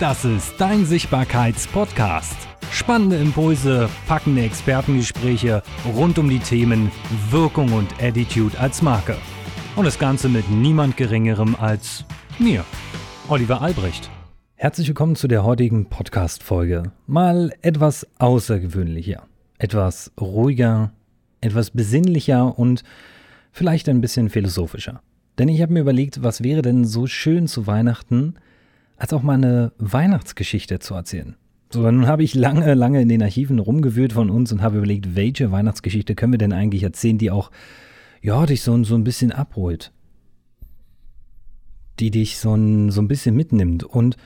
Das ist dein Sichtbarkeits-Podcast. Spannende Impulse, packende Expertengespräche rund um die Themen Wirkung und Attitude als Marke. Und das Ganze mit niemand Geringerem als mir, Oliver Albrecht. Herzlich willkommen zu der heutigen Podcast-Folge. Mal etwas außergewöhnlicher, etwas ruhiger, etwas besinnlicher und vielleicht ein bisschen philosophischer. Denn ich habe mir überlegt, was wäre denn so schön zu Weihnachten, als auch mal eine Weihnachtsgeschichte zu erzählen. So, nun habe ich lange, lange in den Archiven rumgewühlt von uns und habe überlegt, welche Weihnachtsgeschichte können wir denn eigentlich erzählen, die auch, ja, dich so, so ein bisschen abholt. Die dich so ein, so ein bisschen mitnimmt. Und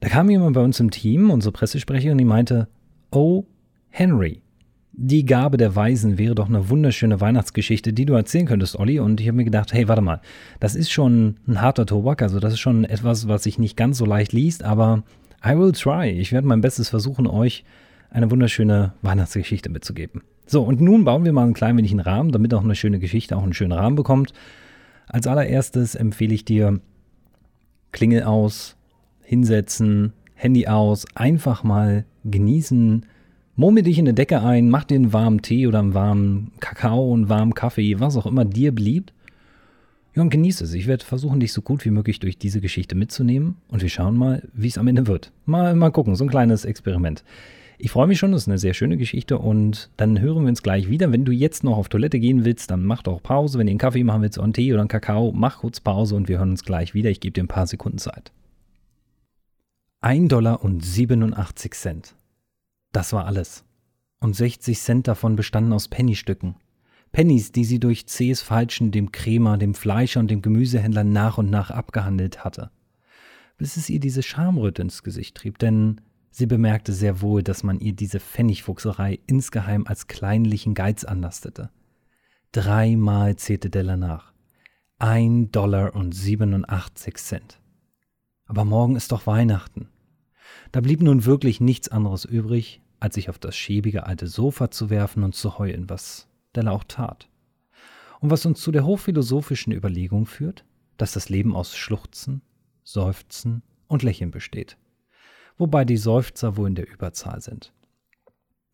da kam jemand bei uns im Team, unsere Pressesprecherin, die meinte, oh, Henry, die Gabe der Weisen wäre doch eine wunderschöne Weihnachtsgeschichte, die du erzählen könntest, Olli. Und ich habe mir gedacht, hey, warte mal, das ist schon ein harter Tobak, also das ist schon etwas, was sich nicht ganz so leicht liest, aber I will try. Ich werde mein Bestes versuchen, euch eine wunderschöne Weihnachtsgeschichte mitzugeben. So, und nun bauen wir mal ein klein wenig einen Rahmen, damit auch eine schöne Geschichte auch einen schönen Rahmen bekommt. Als allererstes empfehle ich dir Klingel aus, hinsetzen, Handy aus, einfach mal genießen, Murmel dich in eine Decke ein, mach dir einen warmen Tee oder einen warmen Kakao, einen warmen Kaffee, was auch immer dir beliebt. Ja, und genieße es. Ich werde versuchen, dich so gut wie möglich durch diese Geschichte mitzunehmen und wir schauen mal, wie es am Ende wird. Mal, mal gucken, so ein kleines Experiment. Ich freue mich schon, das ist eine sehr schöne Geschichte und dann hören wir uns gleich wieder. Wenn du jetzt noch auf Toilette gehen willst, dann mach doch Pause. Wenn du einen Kaffee machen willst einen Tee oder einen Kakao, mach kurz Pause und wir hören uns gleich wieder. Ich gebe dir ein paar Sekunden Zeit. 1 Dollar und 87 Cent. Das war alles. Und 60 Cent davon bestanden aus Pennystücken. Pennies, die sie durch zähes Falschen dem Krämer, dem Fleischer und dem Gemüsehändler nach und nach abgehandelt hatte. Bis es ihr diese Schamröte ins Gesicht trieb, denn sie bemerkte sehr wohl, dass man ihr diese Pfennigfuchserei insgeheim als kleinlichen Geiz anlastete. Dreimal zählte Della nach. Ein Dollar und 87 Cent. Aber morgen ist doch Weihnachten. Da blieb nun wirklich nichts anderes übrig, als sich auf das schäbige alte Sofa zu werfen und zu heulen, was Della auch tat. Und was uns zu der hochphilosophischen Überlegung führt, dass das Leben aus Schluchzen, Seufzen und Lächeln besteht, wobei die Seufzer wohl in der Überzahl sind.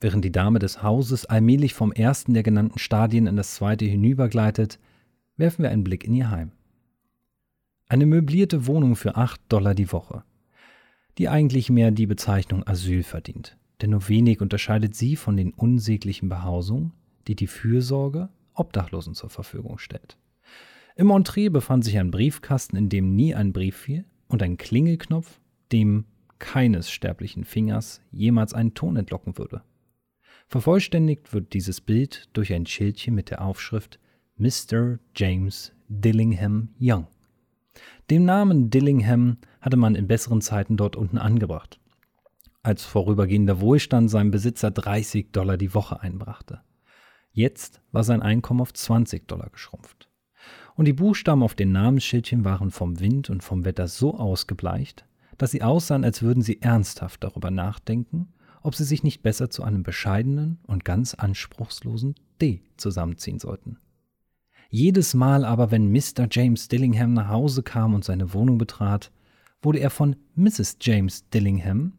Während die Dame des Hauses allmählich vom ersten der genannten Stadien in das zweite hinübergleitet, werfen wir einen Blick in ihr Heim. Eine möblierte Wohnung für acht Dollar die Woche, die eigentlich mehr die Bezeichnung Asyl verdient denn nur wenig unterscheidet sie von den unsäglichen Behausungen, die die Fürsorge Obdachlosen zur Verfügung stellt. Im Entree befand sich ein Briefkasten, in dem nie ein Brief fiel, und ein Klingelknopf, dem keines sterblichen Fingers jemals einen Ton entlocken würde. Vervollständigt wird dieses Bild durch ein Schildchen mit der Aufschrift Mr. James Dillingham Young. Den Namen Dillingham hatte man in besseren Zeiten dort unten angebracht als vorübergehender Wohlstand seinem Besitzer 30 Dollar die Woche einbrachte. Jetzt war sein Einkommen auf 20 Dollar geschrumpft. Und die Buchstaben auf den Namensschildchen waren vom Wind und vom Wetter so ausgebleicht, dass sie aussahen, als würden sie ernsthaft darüber nachdenken, ob sie sich nicht besser zu einem bescheidenen und ganz anspruchslosen D zusammenziehen sollten. Jedes Mal aber, wenn Mr. James Dillingham nach Hause kam und seine Wohnung betrat, wurde er von Mrs. James Dillingham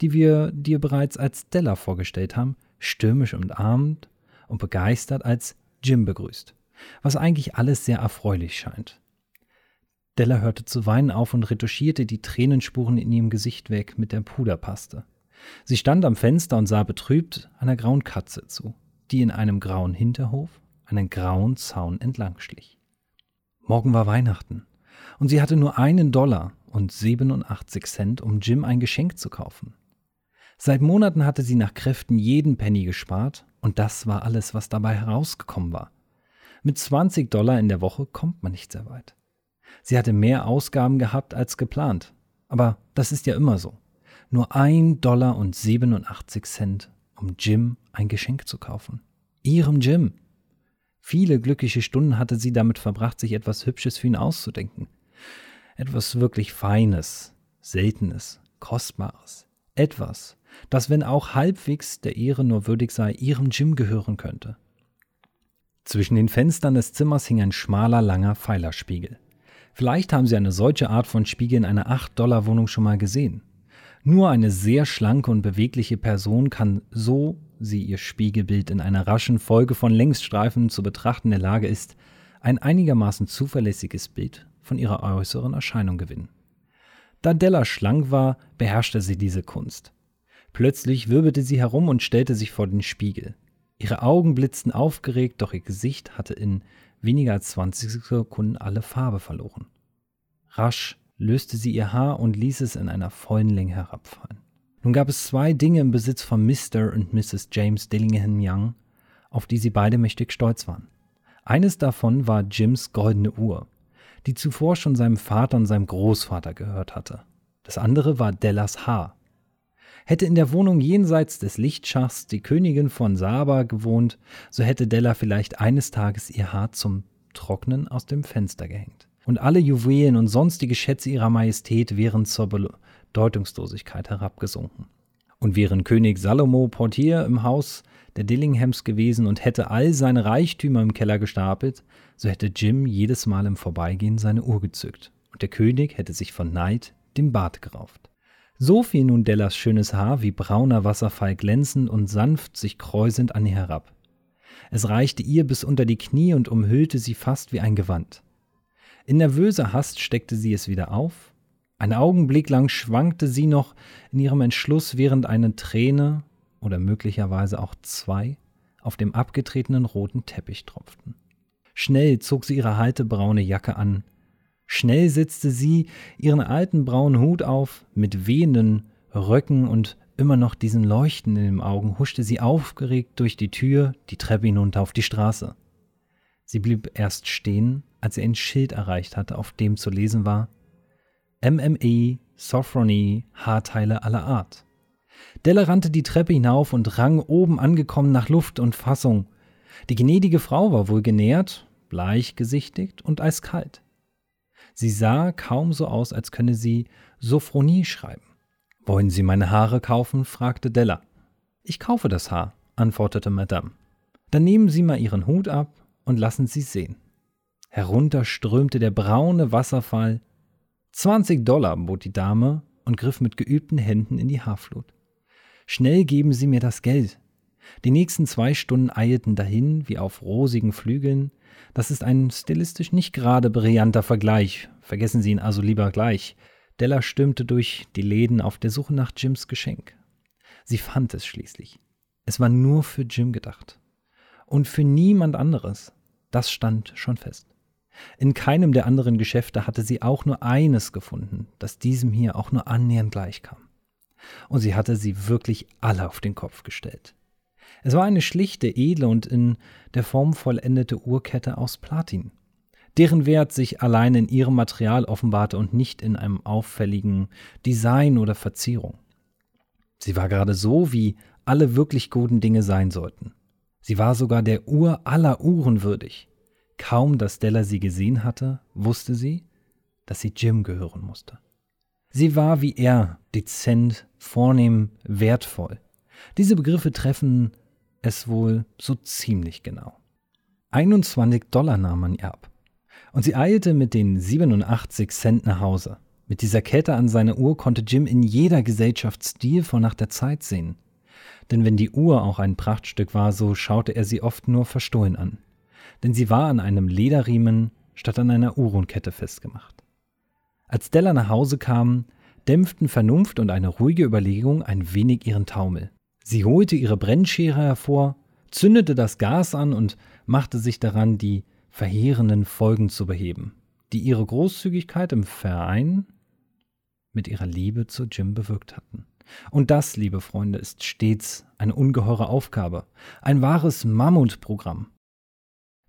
die wir dir bereits als Stella vorgestellt haben, stürmisch umarmt und begeistert als Jim begrüßt, was eigentlich alles sehr erfreulich scheint. Della hörte zu weinen auf und retuschierte die Tränenspuren in ihrem Gesicht weg mit der Puderpaste. Sie stand am Fenster und sah betrübt einer grauen Katze zu, die in einem grauen Hinterhof einen grauen Zaun entlang schlich. Morgen war Weihnachten, und sie hatte nur einen Dollar und 87 Cent, um Jim ein Geschenk zu kaufen. Seit Monaten hatte sie nach Kräften jeden Penny gespart und das war alles, was dabei herausgekommen war. Mit 20 Dollar in der Woche kommt man nicht sehr weit. Sie hatte mehr Ausgaben gehabt als geplant. Aber das ist ja immer so. Nur ein Dollar und 87 Cent, um Jim ein Geschenk zu kaufen. Ihrem Jim. Viele glückliche Stunden hatte sie damit verbracht, sich etwas Hübsches für ihn auszudenken. Etwas wirklich Feines, Seltenes, Kostbares. Etwas, das, wenn auch halbwegs der Ehre nur würdig sei, ihrem Jim gehören könnte. Zwischen den Fenstern des Zimmers hing ein schmaler, langer Pfeilerspiegel. Vielleicht haben Sie eine solche Art von Spiegel in einer 8-Dollar-Wohnung schon mal gesehen. Nur eine sehr schlanke und bewegliche Person kann, so sie ihr Spiegelbild in einer raschen Folge von Längsstreifen zu betrachten der Lage ist, ein einigermaßen zuverlässiges Bild von ihrer äußeren Erscheinung gewinnen. Da Della schlank war, beherrschte sie diese Kunst. Plötzlich wirbelte sie herum und stellte sich vor den Spiegel. Ihre Augen blitzten aufgeregt, doch ihr Gesicht hatte in weniger als 20 Sekunden alle Farbe verloren. Rasch löste sie ihr Haar und ließ es in einer vollen Länge herabfallen. Nun gab es zwei Dinge im Besitz von Mr. und Mrs. James Dillingham Young, auf die sie beide mächtig stolz waren. Eines davon war Jims goldene Uhr, die zuvor schon seinem Vater und seinem Großvater gehört hatte. Das andere war Dellas Haar. Hätte in der Wohnung jenseits des Lichtschachts die Königin von Saba gewohnt, so hätte Della vielleicht eines Tages ihr Haar zum Trocknen aus dem Fenster gehängt und alle Juwelen und sonstige Schätze ihrer Majestät wären zur Bedeutungslosigkeit herabgesunken. Und wären König Salomo Portier im Haus der Dillinghams gewesen und hätte all seine Reichtümer im Keller gestapelt, so hätte Jim jedes Mal im Vorbeigehen seine Uhr gezückt, und der König hätte sich von Neid den Bart gerauft. So fiel nun Dellas schönes Haar wie brauner Wasserfall glänzend und sanft sich kräusend an ihr herab. Es reichte ihr bis unter die Knie und umhüllte sie fast wie ein Gewand. In nervöser Hast steckte sie es wieder auf. Einen Augenblick lang schwankte sie noch in ihrem Entschluss, während eine Träne oder möglicherweise auch zwei auf dem abgetretenen roten Teppich tropften. Schnell zog sie ihre halte braune Jacke an. Schnell setzte sie ihren alten braunen Hut auf, mit wehenden Röcken und immer noch diesen Leuchten in den Augen huschte sie aufgeregt durch die Tür die Treppe hinunter auf die Straße. Sie blieb erst stehen, als er ein Schild erreicht hatte, auf dem zu lesen war MME, Sophrony, Haarteile aller Art. Della rannte die Treppe hinauf und rang oben angekommen nach Luft und Fassung. Die gnädige Frau war wohl genährt, bleichgesichtigt und eiskalt. Sie sah kaum so aus, als könne sie Sophronie schreiben. Wollen Sie meine Haare kaufen? fragte Della. Ich kaufe das Haar, antwortete Madame. Dann nehmen Sie mal Ihren Hut ab und lassen Sie sehen. Herunter strömte der braune Wasserfall. 20 Dollar bot die Dame und griff mit geübten Händen in die Haarflut. Schnell geben Sie mir das Geld. Die nächsten zwei Stunden eilten dahin wie auf rosigen Flügeln. Das ist ein stilistisch nicht gerade brillanter Vergleich. Vergessen Sie ihn also lieber gleich. Della stürmte durch die Läden auf der Suche nach Jims Geschenk. Sie fand es schließlich. Es war nur für Jim gedacht. Und für niemand anderes. Das stand schon fest. In keinem der anderen Geschäfte hatte sie auch nur eines gefunden, das diesem hier auch nur annähernd gleichkam. Und sie hatte sie wirklich alle auf den Kopf gestellt. Es war eine schlichte, edle und in der Form vollendete Uhrkette aus Platin, deren Wert sich allein in ihrem Material offenbarte und nicht in einem auffälligen Design oder Verzierung. Sie war gerade so, wie alle wirklich guten Dinge sein sollten. Sie war sogar der Uhr aller Uhren würdig. Kaum, dass Della sie gesehen hatte, wusste sie, dass sie Jim gehören musste. Sie war wie er, dezent, vornehm, wertvoll. Diese Begriffe treffen es wohl so ziemlich genau. 21 Dollar nahm man ihr ab. Und sie eilte mit den 87 Cent nach Hause. Mit dieser Kette an seiner Uhr konnte Jim in jeder Gesellschaft stilvoll nach der Zeit sehen. Denn wenn die Uhr auch ein Prachtstück war, so schaute er sie oft nur verstohlen an denn sie war an einem Lederriemen statt an einer Uhrenkette festgemacht. Als Della nach Hause kam, dämpften Vernunft und eine ruhige Überlegung ein wenig ihren Taumel. Sie holte ihre Brennschere hervor, zündete das Gas an und machte sich daran, die verheerenden Folgen zu beheben, die ihre Großzügigkeit im Verein mit ihrer Liebe zu Jim bewirkt hatten. Und das, liebe Freunde, ist stets eine ungeheure Aufgabe, ein wahres Mammutprogramm.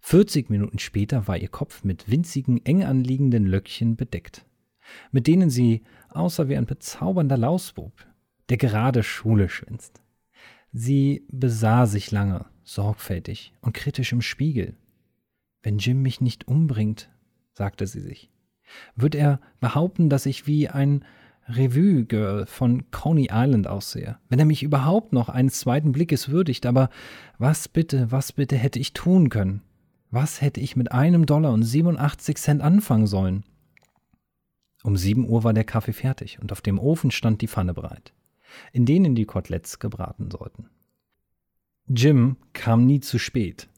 40 Minuten später war ihr Kopf mit winzigen, eng anliegenden Löckchen bedeckt, mit denen sie aussah wie ein bezaubernder Lausbub, der gerade Schule schwänzt. Sie besah sich lange, sorgfältig und kritisch im Spiegel. Wenn Jim mich nicht umbringt, sagte sie sich, wird er behaupten, dass ich wie ein Revue-Girl von Coney Island aussehe, wenn er mich überhaupt noch eines zweiten Blickes würdigt, aber was bitte, was bitte hätte ich tun können? Was hätte ich mit einem Dollar und 87 Cent anfangen sollen? Um sieben Uhr war der Kaffee fertig und auf dem Ofen stand die Pfanne bereit, in denen die Koteletts gebraten sollten. Jim kam nie zu spät.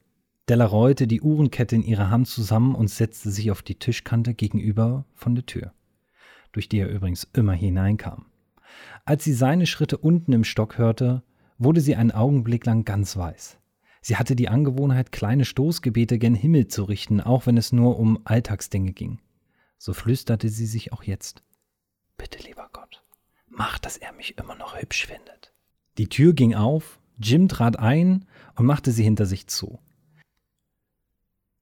Della rollte die Uhrenkette in ihrer Hand zusammen und setzte sich auf die Tischkante gegenüber von der Tür, durch die er übrigens immer hineinkam. Als sie seine Schritte unten im Stock hörte, wurde sie einen Augenblick lang ganz weiß. Sie hatte die Angewohnheit, kleine Stoßgebete gen Himmel zu richten, auch wenn es nur um Alltagsdinge ging. So flüsterte sie sich auch jetzt. Bitte, lieber Gott, mach, dass er mich immer noch hübsch findet. Die Tür ging auf, Jim trat ein und machte sie hinter sich zu.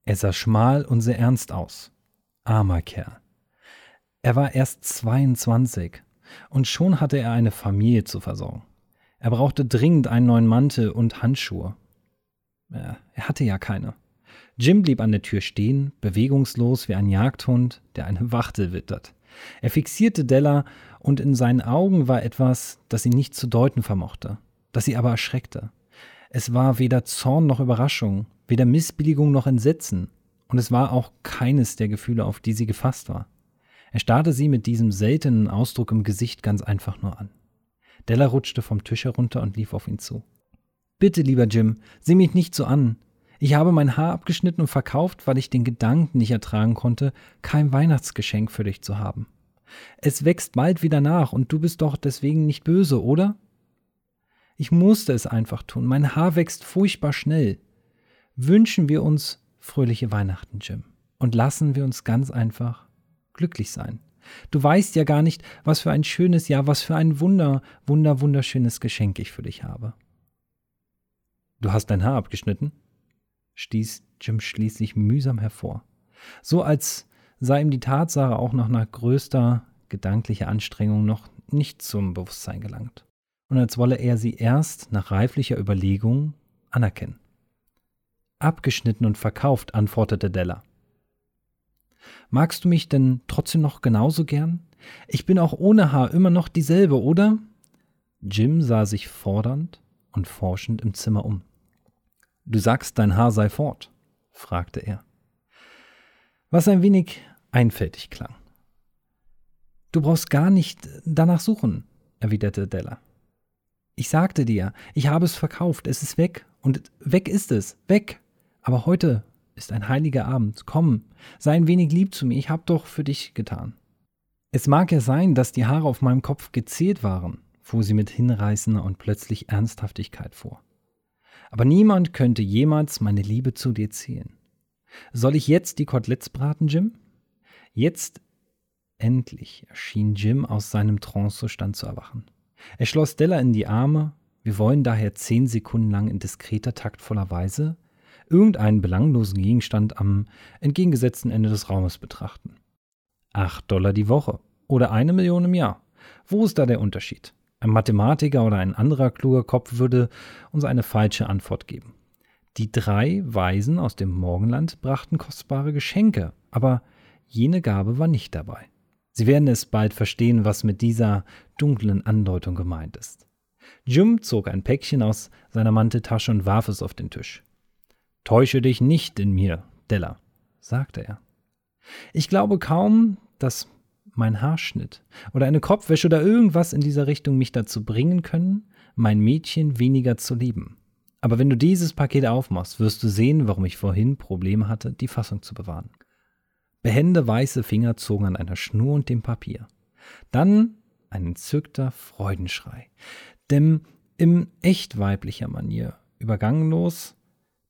Er sah schmal und sehr ernst aus. Armer Kerl. Er war erst 22 und schon hatte er eine Familie zu versorgen. Er brauchte dringend einen neuen Mantel und Handschuhe. Er hatte ja keine. Jim blieb an der Tür stehen, bewegungslos wie ein Jagdhund, der eine Wachtel wittert. Er fixierte Della, und in seinen Augen war etwas, das sie nicht zu deuten vermochte, das sie aber erschreckte. Es war weder Zorn noch Überraschung, weder Missbilligung noch Entsetzen, und es war auch keines der Gefühle, auf die sie gefasst war. Er starrte sie mit diesem seltenen Ausdruck im Gesicht ganz einfach nur an. Della rutschte vom Tisch herunter und lief auf ihn zu. Bitte, lieber Jim, sieh mich nicht so an. Ich habe mein Haar abgeschnitten und verkauft, weil ich den Gedanken nicht ertragen konnte, kein Weihnachtsgeschenk für dich zu haben. Es wächst bald wieder nach und du bist doch deswegen nicht böse, oder? Ich musste es einfach tun. Mein Haar wächst furchtbar schnell. Wünschen wir uns fröhliche Weihnachten, Jim, und lassen wir uns ganz einfach glücklich sein. Du weißt ja gar nicht, was für ein schönes Jahr, was für ein wunder, wunder, wunderschönes Geschenk ich für dich habe. Du hast dein Haar abgeschnitten? stieß Jim schließlich mühsam hervor, so als sei ihm die Tatsache auch nach einer größter gedanklicher Anstrengung noch nicht zum Bewusstsein gelangt, und als wolle er sie erst nach reiflicher Überlegung anerkennen. Abgeschnitten und verkauft, antwortete Della. Magst du mich denn trotzdem noch genauso gern? Ich bin auch ohne Haar immer noch dieselbe, oder? Jim sah sich fordernd und forschend im Zimmer um. Du sagst, dein Haar sei fort? fragte er. Was ein wenig einfältig klang. Du brauchst gar nicht danach suchen, erwiderte Della. Ich sagte dir, ich habe es verkauft, es ist weg, und weg ist es, weg. Aber heute ist ein heiliger Abend. Komm, sei ein wenig lieb zu mir, ich habe doch für dich getan. Es mag ja sein, dass die Haare auf meinem Kopf gezählt waren, fuhr sie mit hinreißender und plötzlich Ernsthaftigkeit vor. Aber niemand könnte jemals meine Liebe zu dir zählen. Soll ich jetzt die Koteletts braten, Jim? Jetzt endlich erschien Jim aus seinem Trancezustand zu erwachen. Er schloss Della in die Arme. Wir wollen daher zehn Sekunden lang in diskreter, taktvoller Weise irgendeinen belanglosen Gegenstand am entgegengesetzten Ende des Raumes betrachten. Acht Dollar die Woche oder eine Million im Jahr. Wo ist da der Unterschied? Ein Mathematiker oder ein anderer kluger Kopf würde uns eine falsche Antwort geben. Die drei Weisen aus dem Morgenland brachten kostbare Geschenke, aber jene Gabe war nicht dabei. Sie werden es bald verstehen, was mit dieser dunklen Andeutung gemeint ist. Jim zog ein Päckchen aus seiner Manteltasche und warf es auf den Tisch. Täusche dich nicht in mir, Della, sagte er. Ich glaube kaum, dass mein Haarschnitt oder eine Kopfwäsche oder irgendwas in dieser Richtung mich dazu bringen können, mein Mädchen weniger zu lieben. Aber wenn du dieses Paket aufmachst, wirst du sehen, warum ich vorhin Probleme hatte, die Fassung zu bewahren. Behende weiße Finger zogen an einer Schnur und dem Papier. Dann ein entzückter Freudenschrei, denn im echt weiblicher Manier, übergangenlos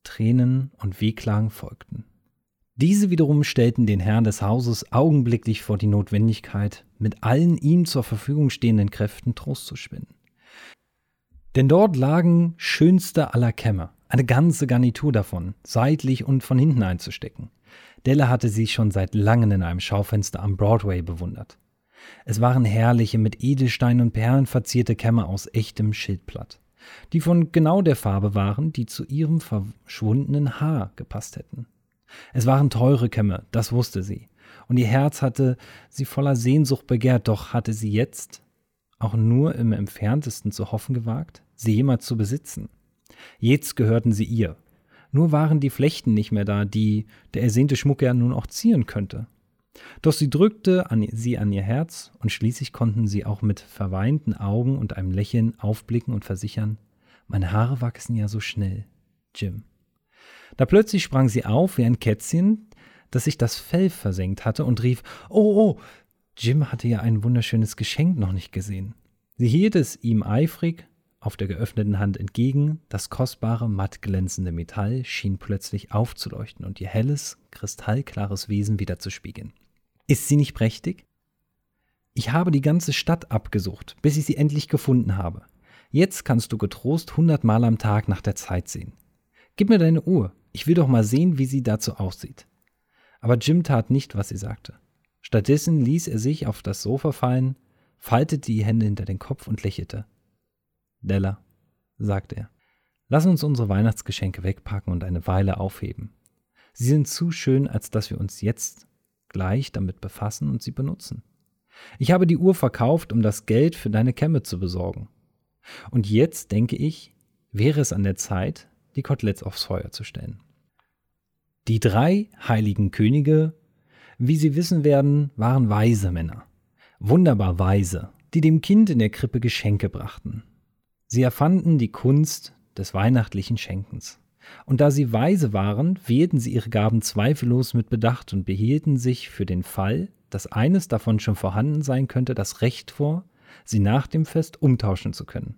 Tränen und Wehklagen folgten. Diese wiederum stellten den Herrn des Hauses augenblicklich vor die Notwendigkeit, mit allen ihm zur Verfügung stehenden Kräften Trost zu spinnen. Denn dort lagen schönste aller Kämme, eine ganze Garnitur davon, seitlich und von hinten einzustecken. Della hatte sie schon seit langem in einem Schaufenster am Broadway bewundert. Es waren herrliche, mit Edelsteinen und Perlen verzierte Kämme aus echtem Schildblatt die von genau der Farbe waren, die zu ihrem verschwundenen Haar gepasst hätten. Es waren teure Kämme, das wusste sie, und ihr Herz hatte sie voller Sehnsucht begehrt, doch hatte sie jetzt auch nur im entferntesten zu hoffen gewagt, sie jemals zu besitzen. Jetzt gehörten sie ihr. Nur waren die Flechten nicht mehr da, die der ersehnte Schmuck ja nun auch zieren könnte. Doch sie drückte an, sie an ihr Herz und schließlich konnten sie auch mit verweinten Augen und einem Lächeln aufblicken und versichern, meine Haare wachsen ja so schnell, Jim. Da plötzlich sprang sie auf wie ein Kätzchen, das sich das Fell versenkt hatte und rief, Oh, oh, Jim hatte ja ein wunderschönes Geschenk noch nicht gesehen. Sie hielt es ihm eifrig auf der geöffneten Hand entgegen, das kostbare, matt glänzende Metall schien plötzlich aufzuleuchten und ihr helles, kristallklares Wesen wieder zu spiegeln. Ist sie nicht prächtig? Ich habe die ganze Stadt abgesucht, bis ich sie endlich gefunden habe. Jetzt kannst du getrost hundertmal am Tag nach der Zeit sehen. Gib mir deine Uhr, ich will doch mal sehen, wie sie dazu aussieht. Aber Jim tat nicht, was sie sagte. Stattdessen ließ er sich auf das Sofa fallen, faltete die Hände hinter den Kopf und lächelte. Della, sagte er, lass uns unsere Weihnachtsgeschenke wegpacken und eine Weile aufheben. Sie sind zu schön, als dass wir uns jetzt gleich damit befassen und sie benutzen. Ich habe die Uhr verkauft, um das Geld für deine Kämme zu besorgen. Und jetzt, denke ich, wäre es an der Zeit, die Koteletts aufs Feuer zu stellen. Die drei heiligen Könige, wie Sie wissen werden, waren weise Männer. Wunderbar weise, die dem Kind in der Krippe Geschenke brachten. Sie erfanden die Kunst des weihnachtlichen Schenkens. Und da sie weise waren, wählten sie ihre Gaben zweifellos mit Bedacht und behielten sich für den Fall, dass eines davon schon vorhanden sein könnte, das Recht vor, sie nach dem Fest umtauschen zu können.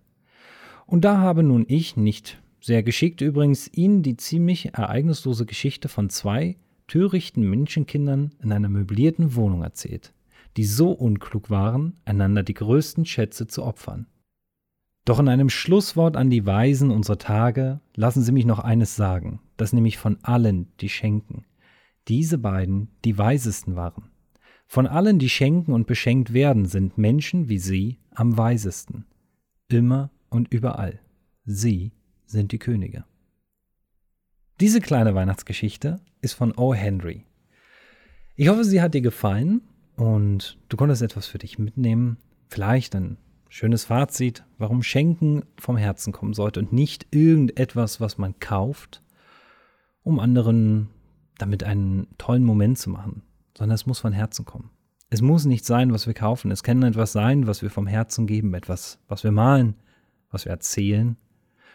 Und da habe nun ich, nicht sehr geschickt übrigens, Ihnen die ziemlich ereignislose Geschichte von zwei törichten Menschenkindern in einer möblierten Wohnung erzählt, die so unklug waren, einander die größten Schätze zu opfern. Doch in einem Schlusswort an die Weisen unserer Tage lassen Sie mich noch eines sagen, dass nämlich von allen, die schenken, diese beiden die weisesten waren. Von allen, die schenken und beschenkt werden, sind Menschen wie Sie am weisesten. Immer und überall. Sie sind die Könige. Diese kleine Weihnachtsgeschichte ist von O. Henry. Ich hoffe, sie hat dir gefallen und du konntest etwas für dich mitnehmen. Vielleicht ein schönes Fazit, warum Schenken vom Herzen kommen sollte und nicht irgendetwas, was man kauft, um anderen damit einen tollen Moment zu machen, sondern es muss von Herzen kommen. Es muss nicht sein, was wir kaufen. Es kann etwas sein, was wir vom Herzen geben, etwas, was wir malen, was wir erzählen.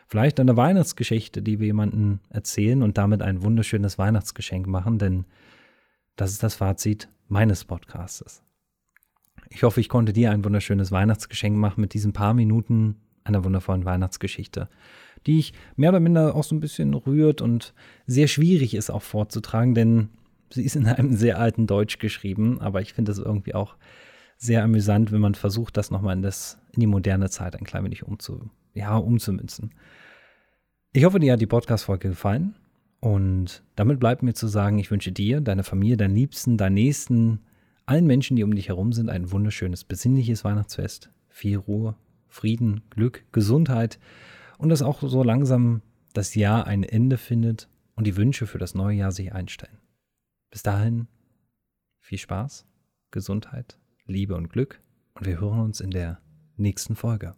Vielleicht eine Weihnachtsgeschichte, die wir jemandem erzählen und damit ein wunderschönes Weihnachtsgeschenk machen, denn das ist das Fazit meines Podcastes. Ich hoffe, ich konnte dir ein wunderschönes Weihnachtsgeschenk machen mit diesen paar Minuten einer wundervollen Weihnachtsgeschichte, die ich mehr oder minder auch so ein bisschen rührt und sehr schwierig ist auch vorzutragen, denn sie ist in einem sehr alten Deutsch geschrieben, aber ich finde es irgendwie auch sehr amüsant, wenn man versucht, das nochmal in, in die moderne Zeit ein klein wenig umzu, ja, umzumünzen. Ich hoffe, dir hat die Podcast-Folge gefallen. Und damit bleibt mir zu sagen, ich wünsche dir, deiner Familie, deinen Liebsten, deinen Nächsten, allen Menschen, die um dich herum sind, ein wunderschönes, besinnliches Weihnachtsfest. Viel Ruhe, Frieden, Glück, Gesundheit und dass auch so langsam das Jahr ein Ende findet und die Wünsche für das neue Jahr sich einstellen. Bis dahin viel Spaß, Gesundheit, Liebe und Glück und wir hören uns in der nächsten Folge.